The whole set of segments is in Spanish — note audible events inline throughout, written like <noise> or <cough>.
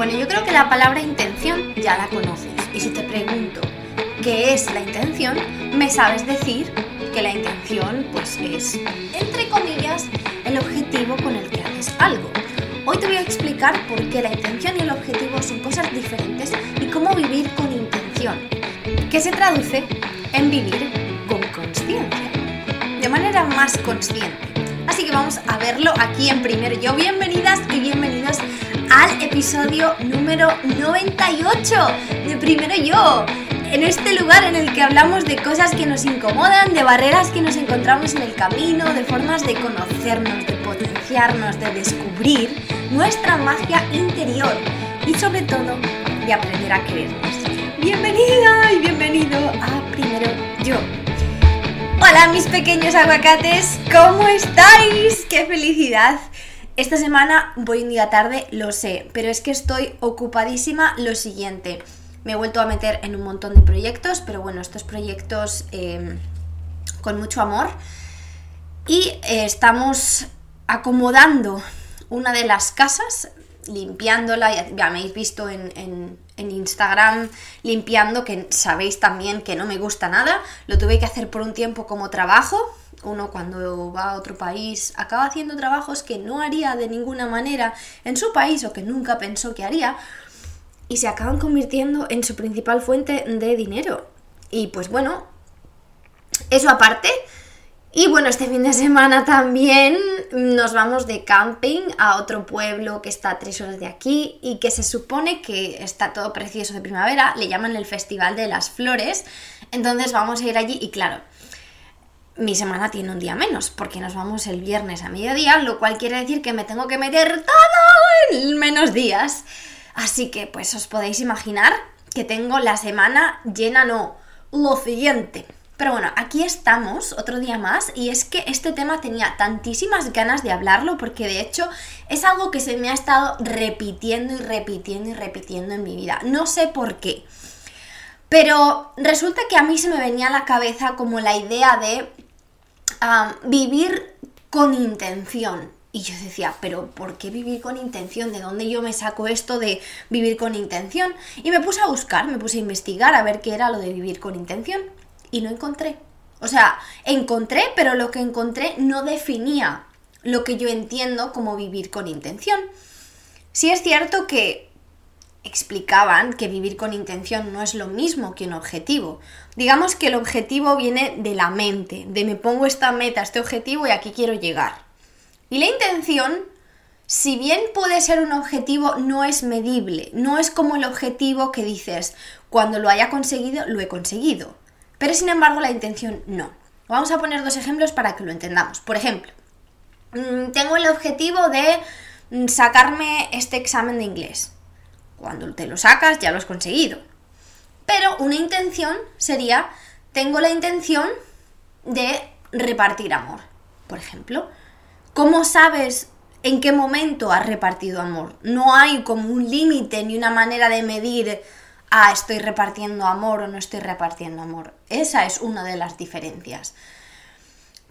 Bueno, yo creo que la palabra intención ya la conoces. Y si te pregunto qué es la intención, me sabes decir que la intención pues es, entre comillas, el objetivo con el que haces algo. Hoy te voy a explicar por qué la intención y el objetivo son cosas diferentes y cómo vivir con intención, que se traduce en vivir con conciencia, de manera más consciente. Así que vamos a verlo aquí en primero yo. Bienvenidas y bienvenidos al episodio número 98 de Primero Yo. En este lugar en el que hablamos de cosas que nos incomodan, de barreras que nos encontramos en el camino, de formas de conocernos, de potenciarnos, de descubrir nuestra magia interior y sobre todo de aprender a querernos. Bienvenida y bienvenido a Primero Yo. Hola mis pequeños aguacates, ¿cómo estáis? ¡Qué felicidad! Esta semana voy un día tarde, lo sé, pero es que estoy ocupadísima lo siguiente. Me he vuelto a meter en un montón de proyectos, pero bueno, estos proyectos em, con mucho amor. Y eh, estamos acomodando una de las casas, limpiándola, ya, me habéis visto en, en, Instagram limpiando, que sabéis también que no me gusta nada, lo tuve que hacer por un tiempo como trabajo, uno cuando va a otro país acaba haciendo trabajos que no haría de ninguna manera en su país o que nunca pensó que haría y se acaban convirtiendo en su principal fuente de dinero. Y pues bueno, eso aparte. Y bueno, este fin de semana también nos vamos de camping a otro pueblo que está a tres horas de aquí y que se supone que está todo precioso de primavera, le llaman el Festival de las Flores, entonces vamos a ir allí y claro, mi semana tiene un día menos, porque nos vamos el viernes a mediodía, lo cual quiere decir que me tengo que meter todo en menos días. Así que, pues os podéis imaginar que tengo la semana llena, no, lo siguiente. Pero bueno, aquí estamos otro día más y es que este tema tenía tantísimas ganas de hablarlo porque de hecho es algo que se me ha estado repitiendo y repitiendo y repitiendo en mi vida. No sé por qué. Pero resulta que a mí se me venía a la cabeza como la idea de vivir con intención. Y yo decía, pero ¿por qué vivir con intención? ¿De dónde yo me saco esto de vivir con intención? Y me puse a buscar, me puse a investigar a ver qué era lo de vivir con intención. Y no encontré. O sea, encontré, pero lo que encontré no definía lo que yo entiendo como vivir con intención. Sí es cierto que explicaban que vivir con intención no es lo mismo que un objetivo. Digamos que el objetivo viene de la mente, de me pongo esta meta, este objetivo y aquí quiero llegar. Y la intención, si bien puede ser un objetivo, no es medible, no es como el objetivo que dices, cuando lo haya conseguido, lo he conseguido. Pero sin embargo la intención no. Vamos a poner dos ejemplos para que lo entendamos. Por ejemplo, mm, tengo el objetivo de mm, sacarme este examen de inglés cuando te lo sacas ya lo has conseguido. Pero una intención sería, tengo la intención de repartir amor, por ejemplo. ¿Cómo sabes en qué momento has repartido amor? No hay como un límite ni una manera de medir, ah, estoy repartiendo amor o no estoy repartiendo amor. Esa es una de las diferencias.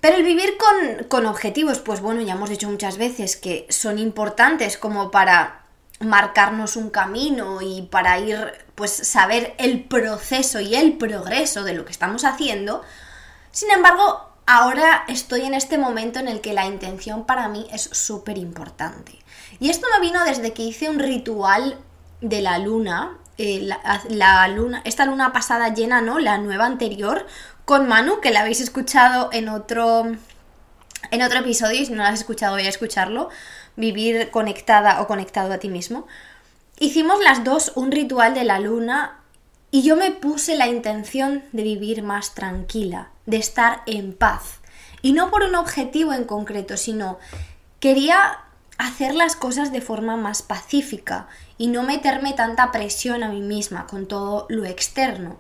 Pero el vivir con, con objetivos, pues bueno, ya hemos dicho muchas veces que son importantes como para marcarnos un camino y para ir, pues saber el proceso y el progreso de lo que estamos haciendo. Sin embargo, ahora estoy en este momento en el que la intención para mí es súper importante. Y esto me vino desde que hice un ritual de la luna, eh, la, luna, esta luna pasada llena, ¿no? La nueva anterior, con Manu, que la habéis escuchado en otro, en otro episodio, y si no la has escuchado voy a escucharlo, vivir conectada o conectado a ti mismo, hicimos las dos un ritual de la luna y yo me puse la intención de vivir más tranquila, de estar en paz. Y no por un objetivo en concreto, sino quería hacer las cosas de forma más pacífica y no meterme tanta presión a mí misma con todo lo externo.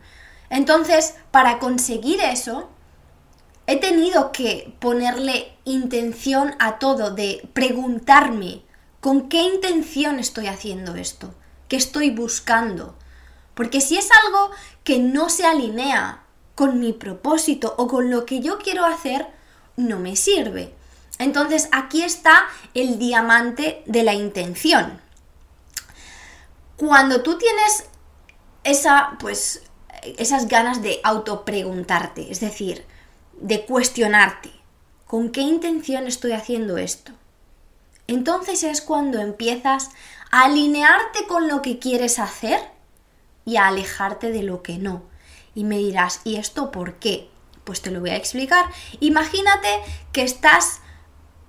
Entonces, para conseguir eso, he tenido que ponerle intención a todo, de preguntarme con qué intención estoy haciendo esto, qué estoy buscando. Porque si es algo que no se alinea con mi propósito o con lo que yo quiero hacer, no me sirve. Entonces aquí está el diamante de la intención. Cuando tú tienes esa, pues, esas ganas de autopreguntarte, es decir, de cuestionarte, ¿con qué intención estoy haciendo esto? Entonces es cuando empiezas a alinearte con lo que quieres hacer y a alejarte de lo que no. Y me dirás, ¿y esto por qué? Pues te lo voy a explicar. Imagínate que estás,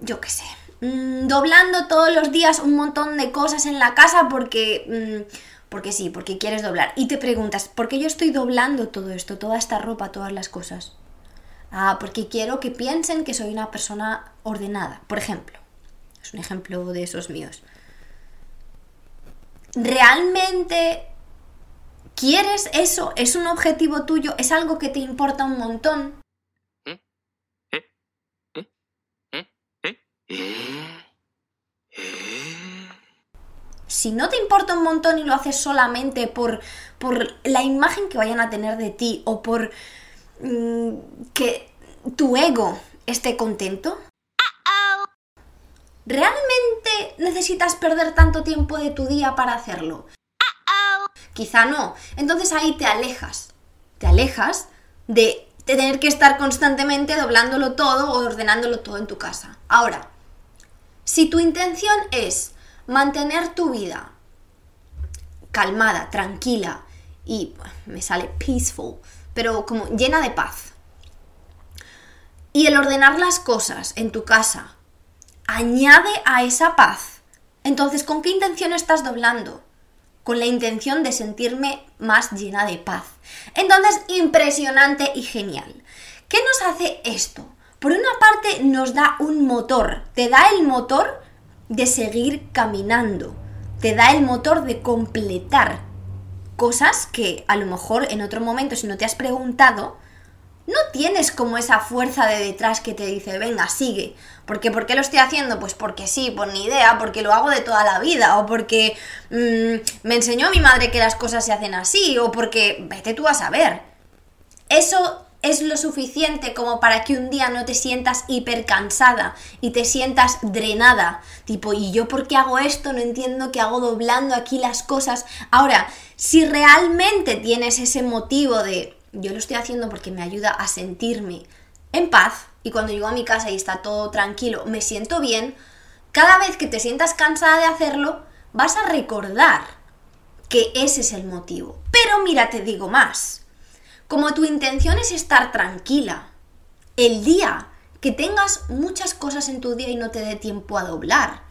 yo qué sé, mm, doblando todos los días un montón de cosas en la casa porque... Mm, porque sí, porque quieres doblar. Y te preguntas, ¿por qué yo estoy doblando todo esto, toda esta ropa, todas las cosas? Ah, porque quiero que piensen que soy una persona ordenada, por ejemplo. Es un ejemplo de esos míos. ¿Realmente quieres eso? ¿Es un objetivo tuyo? ¿Es algo que te importa un montón? Si no te importa un montón y lo haces solamente por, por la imagen que vayan a tener de ti o por que tu ego esté contento, ¿realmente necesitas perder tanto tiempo de tu día para hacerlo? Quizá no. Entonces ahí te alejas. Te alejas de tener que estar constantemente doblándolo todo o ordenándolo todo en tu casa. Ahora, si tu intención es mantener tu vida calmada, tranquila y me sale peaceful, pero como llena de paz. Y el ordenar las cosas en tu casa añade a esa paz. Entonces, ¿con qué intención estás doblando? Con la intención de sentirme más llena de paz. Entonces, impresionante y genial. ¿Qué nos hace esto? Por una parte nos da un motor, te da el motor de seguir caminando, te da el motor de completar cosas que a lo mejor en otro momento si no te has preguntado, no tienes como esa fuerza de detrás que te dice, venga, sigue. Porque ¿por qué lo estoy haciendo? Pues porque sí, por ni idea, porque lo hago de toda la vida, o porque mm, me enseñó mi madre que las cosas se hacen así, o porque vete tú a saber. Eso es lo suficiente como para que un día no te sientas hiper cansada y te sientas drenada. Tipo, ¿y yo por qué hago esto? No entiendo qué hago doblando aquí las cosas. Ahora, si realmente tienes ese motivo de yo lo estoy haciendo porque me ayuda a sentirme en paz y cuando llego a mi casa y está todo tranquilo, me siento bien, cada vez que te sientas cansada de hacerlo, vas a recordar que ese es el motivo. Pero mira, te digo más como tu intención es estar tranquila, el día que tengas muchas cosas en tu día y no te dé tiempo a doblar,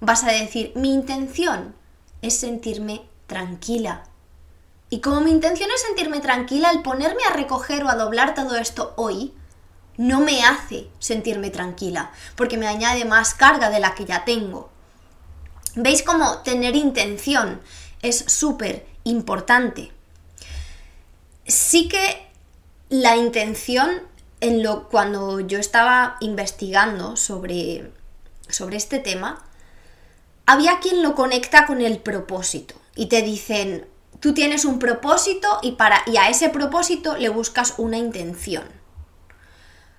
vas a decir, mi intención es sentirme tranquila. Y como mi intención es sentirme tranquila, el ponerme a recoger o a doblar todo esto hoy, no me hace sentirme tranquila, porque me añade más carga de la que ya tengo. ¿Veis cómo tener intención es súper importante? sí que la intención en lo cuando yo estaba investigando sobre, sobre este tema, había quien lo conecta con el propósito y te dicen, tú tienes un propósito y, para, y a ese propósito le buscas una intención.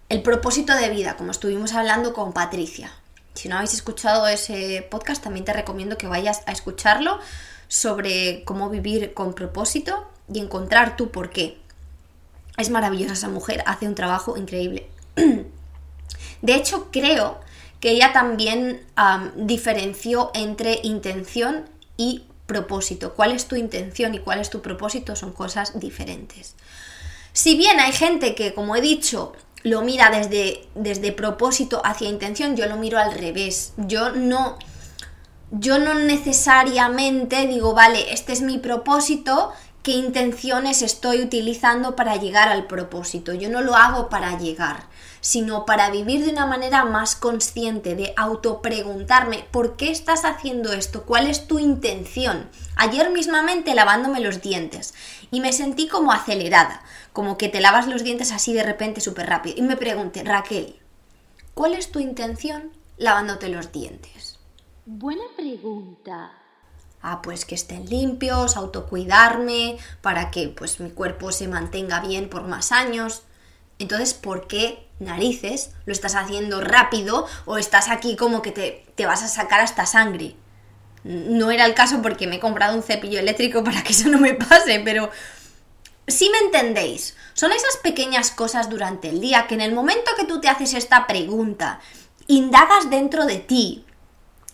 El propósito de vida, como estuvimos hablando con Patricia. Si no habéis escuchado ese podcast, también te recomiendo que vayas a escucharlo sobre cómo vivir con propósito y encontrar tu por qué. Es maravillosa esa mujer, hace un trabajo increíble. <clears throat> De hecho, creo que ella también diferenció entre intención y propósito. ¿Cuál es tu intención y cuál es tu propósito? Son cosas diferentes. Si bien hay gente que, como he dicho, lo mira desde, desde propósito hacia intención, yo lo miro al revés. Yo no, yo no necesariamente digo, vale, este es mi propósito qué intenciones estoy utilizando para llegar al propósito. Yo no lo hago para llegar, sino para vivir de una manera más consciente, de autopreguntarme, ¿por qué estás haciendo esto? ¿Cuál es tu intención? Ayer mismamente lavándome los dientes y me sentí como acelerada, como que te lavas los dientes así de repente súper rápido. Y me pregunté, Raquel, ¿cuál es tu intención lavándote los dientes? Buena pregunta ah, pues que estén limpios, autocuidarme, para que pues mi cuerpo se mantenga bien por más años. Entonces, ¿por qué narices lo estás haciendo rápido o estás aquí como que te, te vas a sacar hasta sangre? No era el caso porque me he comprado un cepillo eléctrico <laughs> para que eso no me pase, pero si me entendéis, son esas pequeñas cosas durante el día que en el momento que tú te haces esta pregunta, indagas dentro de ti,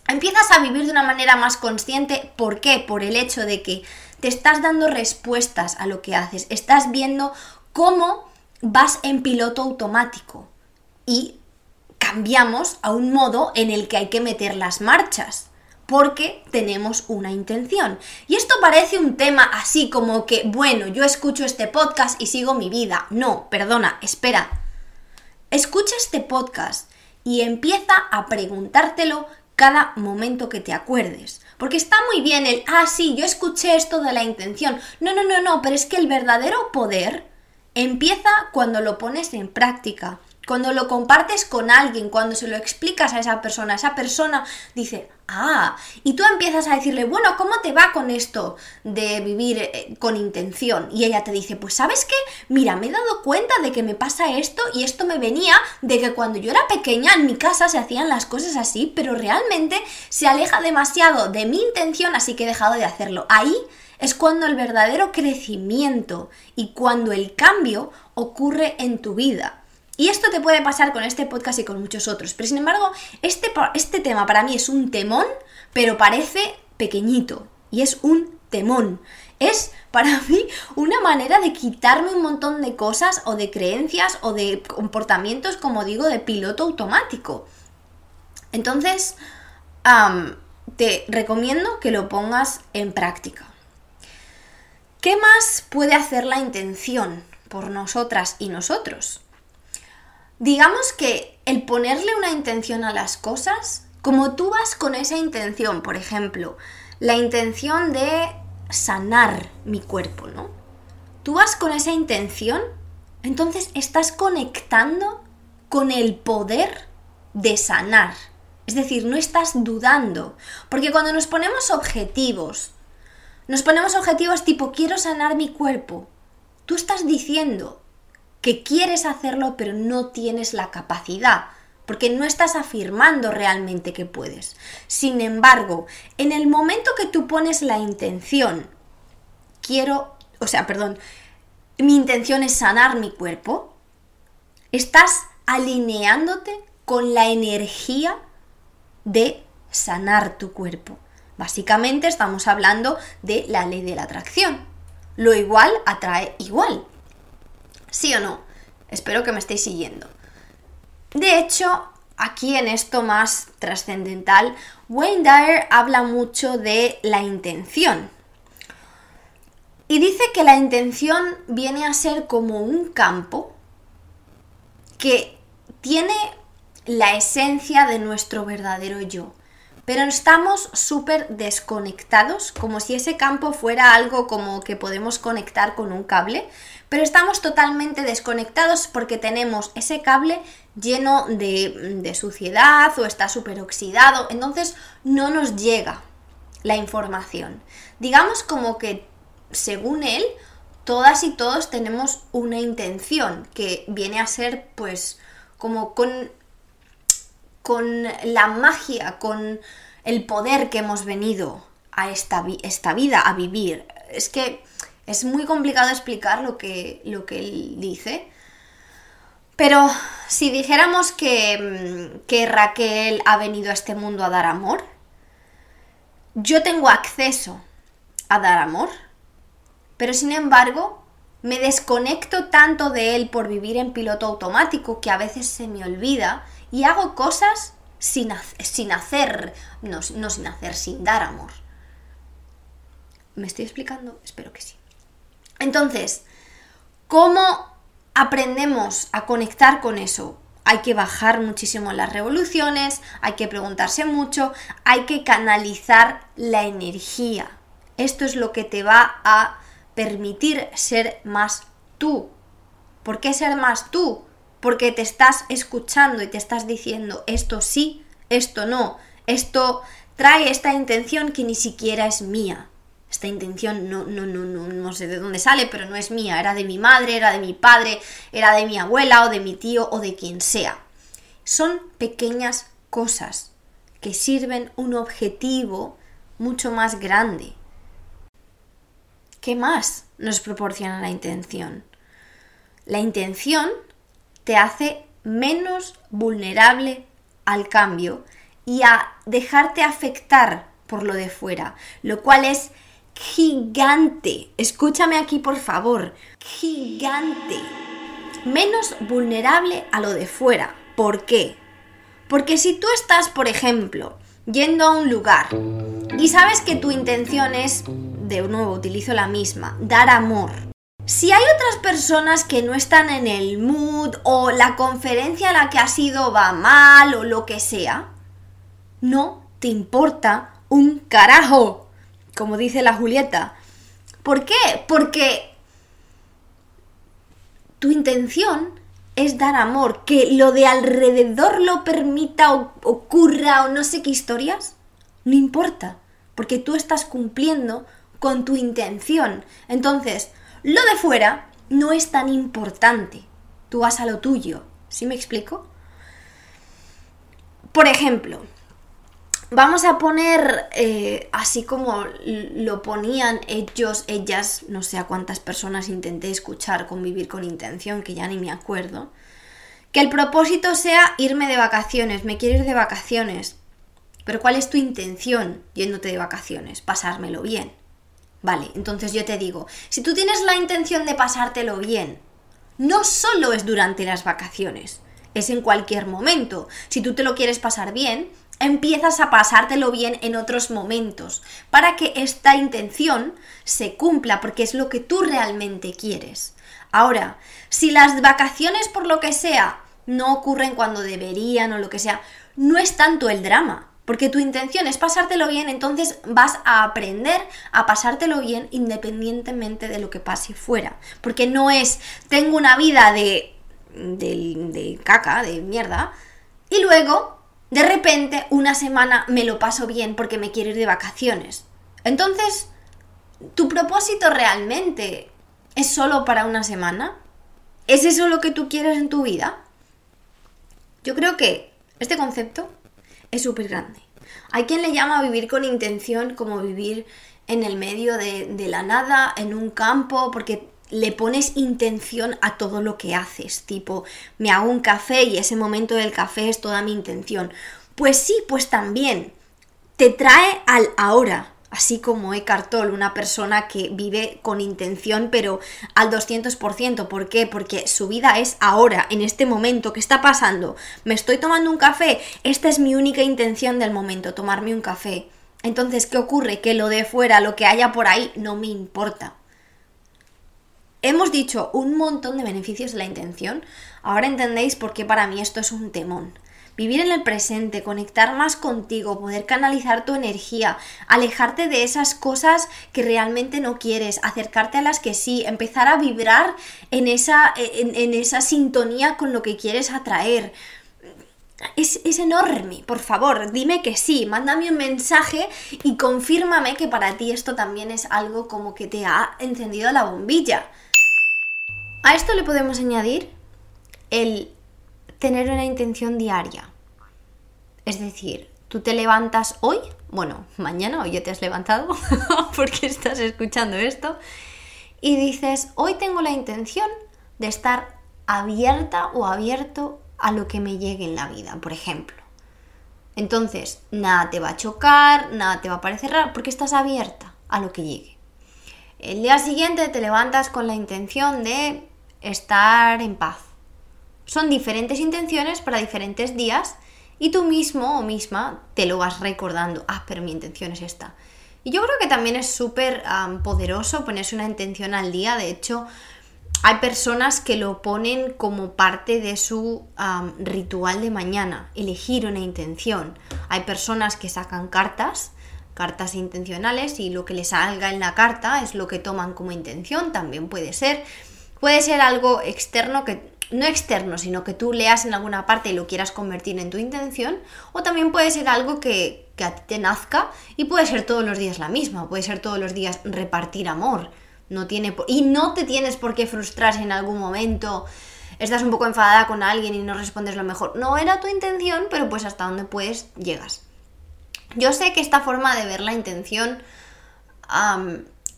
empiezas a vivir de una manera más consciente. ¿Por qué? Por el hecho de que te estás dando respuestas a lo que haces, estás viendo cómo vas en piloto automático y cambiamos a un modo en el que hay que meter las marchas porque tenemos una intención. Y esto parece un tema así como que, bueno, yo escucho este podcast y sigo mi vida. No, perdona, espera. Escucha este podcast y empieza a preguntártelo cada momento que te acuerdes. Porque está muy bien el, ah, sí, yo escuché esto de la intención. No, no, no, no, pero es que el verdadero poder empieza cuando lo pones en práctica. Cuando lo compartes con alguien, cuando se lo explicas a esa persona, esa persona dice, ah, y tú empiezas a decirle, bueno, ¿cómo te va con esto de vivir eh, con intención? Y ella te dice, pues sabes qué, mira, me he dado cuenta de que me pasa esto y esto me venía de que cuando yo era pequeña en mi casa se hacían las cosas así, pero realmente se aleja demasiado de mi intención, así que he dejado de hacerlo. Ahí es cuando el verdadero crecimiento y cuando el cambio ocurre en tu vida. Y esto te puede pasar con este podcast y con muchos otros. Pero sin embargo, este, este tema para mí es un temón, pero parece pequeñito. Y es un temón. Es para <laughs> mí una manera de quitarme un montón de cosas o de creencias o de comportamientos, como digo, de piloto automático. Entonces, te recomiendo que lo pongas en práctica. ¿Qué más puede hacer la intención por nosotras y nosotros? Digamos que el ponerle una intención a las cosas, como tú vas con esa intención, por ejemplo, la intención de sanar mi cuerpo, ¿no? Tú vas con esa intención, entonces estás conectando con el poder de sanar. Es decir, no estás dudando. Porque cuando nos ponemos objetivos, nos ponemos objetivos tipo quiero sanar mi cuerpo, tú estás diciendo, que quieres hacerlo pero no tienes la capacidad, porque no estás afirmando realmente que puedes. Sin embargo, en el momento que tú pones la intención, quiero, o sea, perdón, mi intención es sanar mi cuerpo, estás alineándote con la energía de sanar tu cuerpo. Básicamente estamos hablando de la ley de la atracción. Lo igual atrae igual. ¿Sí o no? Espero que me estéis siguiendo. De hecho, aquí en esto más trascendental, Wayne Dyer habla mucho de la intención. Y dice que la intención viene a ser como un campo que tiene la esencia de nuestro verdadero yo pero estamos súper desconectados, como si ese campo fuera algo como que podemos conectar con un cable, pero estamos totalmente desconectados porque tenemos ese cable lleno de, suciedad o está súper oxidado, entonces no nos llega la información. Digamos como que, según él, todas y todos tenemos una intención que viene a ser pues como con con la magia, con el poder que hemos venido a esta, esta vida a vivir. Es que es muy complicado explicar lo que, lo que él dice. Pero si dijéramos que, mm, que Raquel ha venido a este mundo a dar amor, yo tengo acceso a dar amor, pero sin embargo me desconecto tanto de él por vivir en piloto automático que a veces se me olvida y hago cosas sin, sin hacer, no, no sin hacer, sin dar amor. ¿Me estoy explicando? Espero que sí. Entonces, ¿cómo aprendemos a conectar con eso? Hay que bajar muchísimo las revoluciones, hay que preguntarse mucho, hay que canalizar la energía. Esto es lo que te va a permitir ser más tú. ¿Por qué ser más tú? Porque te estás escuchando y te estás diciendo esto sí, esto no, esto trae esta intención que ni siquiera es mía. Esta intención no, no, no, no, no sé de dónde sale, pero no es mía, era de mi madre, era de mi padre, era de mi abuela o de mi tío o de quien sea. Son pequeñas cosas que sirven un objetivo mucho más grande. ¿Qué más nos proporciona la intención? La intención te hace menos vulnerable al cambio y a dejarte afectar por lo de fuera, lo cual es gigante. Escúchame aquí, por favor. Gigante. Menos vulnerable a lo de fuera. ¿Por qué? Porque si tú estás, por ejemplo, yendo a un lugar y sabes que tu intención es, de nuevo, utilizo la misma, dar amor. Si hay otras personas que no están en el mood o la conferencia a la que has ido va mal o lo que sea, no te importa un carajo, como dice la Julieta. ¿Por qué? Porque tu intención es dar amor, que lo de alrededor lo permita o ocurra o no sé qué historias, no importa, porque tú estás cumpliendo con tu intención. Entonces, lo de fuera no es tan importante. Tú vas a lo tuyo. ¿Sí me explico? Por ejemplo, Vamos a poner eh, así como lo ponían ellos, ellas, no sé a cuántas personas intenté escuchar convivir con intención, que ya ni me acuerdo. Que el propósito sea irme de vacaciones, me quiero ir de vacaciones. Pero ¿cuál es tu intención yéndote de vacaciones? Pasármelo bien. Vale, entonces yo te digo, si tú tienes la intención de pasártelo bien, no solo es durante las vacaciones, es en cualquier momento. Si tú te lo quieres pasar bien, empiezas a pasártelo bien en otros momentos para que esta intención se cumpla porque es lo que tú realmente quieres. Ahora, si las vacaciones por lo que sea no ocurren cuando deberían o lo que sea, no es tanto el drama, porque tu intención es pasártelo bien, entonces vas a aprender a pasártelo bien independientemente de lo que pase fuera, porque no es tengo una vida de de, de caca, de mierda, y luego de repente, una semana me lo paso bien porque me quiero ir de vacaciones. Entonces, ¿tu propósito realmente es solo para una semana? ¿Es eso lo que tú quieres en tu vida? Yo creo que este concepto es súper grande. Hay quien le llama vivir con intención como vivir en el medio de, de, la nada, en un campo, porque le pones intención a todo lo que haces, tipo, me hago un café y ese momento del café es toda mi intención. Pues sí, pues también te trae al ahora, así como Eckhart Tolle, una persona que vive con intención, pero al 200%. ¿Por qué? Porque su vida es ahora, en este momento. ¿Qué está pasando? Me estoy tomando un café. Esta es mi única intención del momento, tomarme un café. Entonces, ¿qué ocurre? Que lo de fuera, lo que haya por ahí, no me importa. Hemos dicho un montón de beneficios de la intención. Ahora entendéis por qué para mí esto es un temón. Vivir en el presente, conectar más contigo, poder canalizar tu energía, alejarte de esas cosas que realmente no quieres, acercarte a las que sí, empezar a vibrar en esa, en, esa sintonía con lo que quieres atraer. Es, es, enorme, por favor, dime que sí, mándame un mensaje y confírmame que para ti esto también es algo como que te ha encendido la bombilla. A esto le podemos añadir el tener una intención diaria. Es decir, tú te levantas hoy, bueno, mañana o ya te has levantado <laughs> porque estás escuchando esto, y dices, hoy tengo la intención de estar abierta o abierto a lo que me llegue en la vida, por ejemplo. Entonces, nada te va a chocar, nada te va a parecer raro, porque estás abierta a lo que llegue. El día siguiente te levantas con la intención de estar en paz. Son diferentes intenciones para diferentes días y tú mismo o misma te lo vas recordando. Ah, pero mi intención es esta. Y yo creo que también es súper poderoso ponerse una intención al día. De hecho, hay personas que lo ponen como parte de su ritual de mañana, elegir una intención. Hay personas que sacan cartas, cartas intencionales, y lo que les salga en la carta es lo que toman como intención, también puede ser. Puede ser algo externo que no externo, sino que tú leas en alguna parte y lo quieras convertir en tu intención, o también puede ser algo que, a ti te nazca y puede ser todos los días la misma, puede ser todos los días repartir amor. No tiene y no te tienes por qué frustrar si en algún momento estás un poco enfadada con alguien y no respondes lo mejor. No era tu intención, pero pues hasta donde puedes llegas. Yo sé que esta forma de ver la intención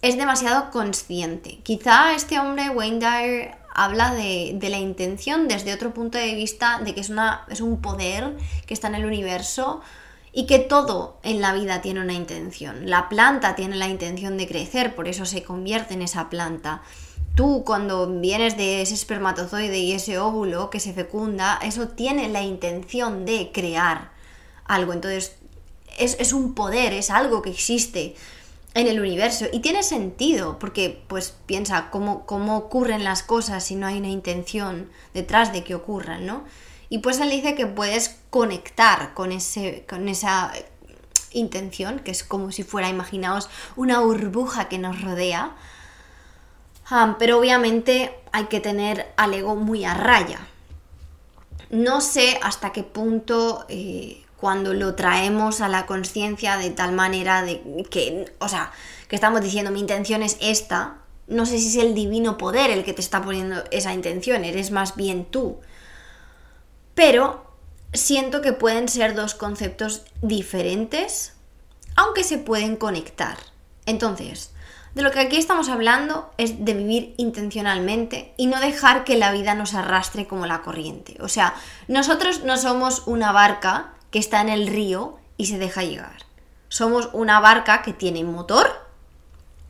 es demasiado consciente. Quizá este hombre, Wayne Dyer, habla de, la intención desde otro punto de vista, de que es, una, es un poder que está en el universo y que todo en la vida tiene una intención. La planta tiene la intención de crecer, por eso se convierte en esa planta. Tú cuando vienes de ese espermatozoide y ese óvulo que se fecunda, eso tiene la intención de crear algo. Entonces es, es un poder, es algo que existe en el universo. Y tiene sentido, porque pues piensa cómo, cómo ocurren las cosas si no hay una intención detrás de que ocurran, ¿no? Y pues él dice que puedes conectar con, ese, con esa intención, que es como si fuera, imaginaos, una burbuja que nos rodea. Ah, pero obviamente hay que tener al ego muy a raya. No sé hasta qué punto eh, cuando lo traemos a la conciencia de tal manera de que, o sea, que estamos diciendo mi intención es esta, no sé si es el divino poder el que te está poniendo esa intención, eres más bien tú. Pero siento que pueden ser dos conceptos diferentes, aunque se pueden conectar. Entonces, de lo que aquí estamos hablando es de vivir intencionalmente y no dejar que la vida nos arrastre como la corriente. O sea, nosotros no somos una barca que está en el río y se deja llegar. Somos una barca que tiene motor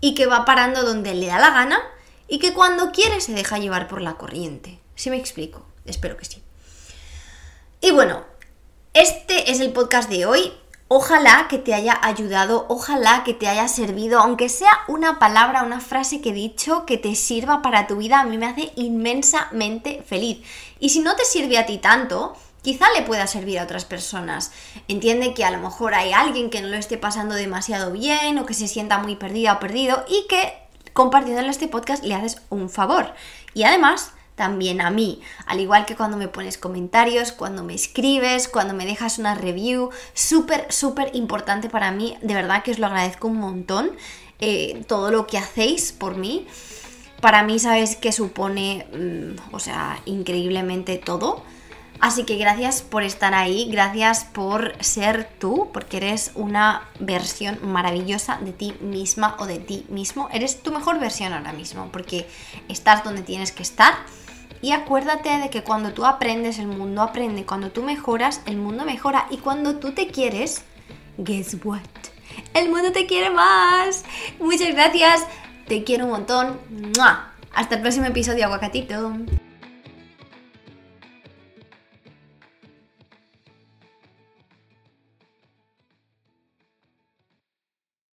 y que va parando donde le da la gana y que cuando quiere se deja llevar por la corriente. ¿Sí me explico? Espero que sí. Y bueno, este es el podcast de hoy. Ojalá que te haya ayudado, ojalá que te haya servido, aunque sea una palabra, una frase que he dicho que te sirva para tu vida, a mí me hace inmensamente feliz. Y si no te sirve a ti tanto, quizá le pueda servir a otras personas. Entiende que a lo mejor hay alguien que no lo esté pasando demasiado bien o que se sienta muy perdida o perdido y que compartiéndole este podcast le haces un favor. Y además, también a mí, al igual que cuando me pones comentarios, cuando me escribes, cuando me dejas una review, súper, súper importante para mí, de verdad que os lo agradezco un montón, eh, todo lo que hacéis por mí. Para mí sabes que supone, mm, o sea, increíblemente todo. Así que gracias por estar ahí, gracias por ser tú, porque eres una versión maravillosa de ti misma o de ti mismo. Eres tu mejor versión ahora mismo, porque estás donde tienes que estar. Y acuérdate de que cuando tú aprendes, el mundo aprende. Cuando tú mejoras, el mundo mejora. Y cuando tú te quieres, guess what? El mundo te quiere más. Muchas gracias. Te quiero un montón. Hasta el próximo episodio, aguacatito.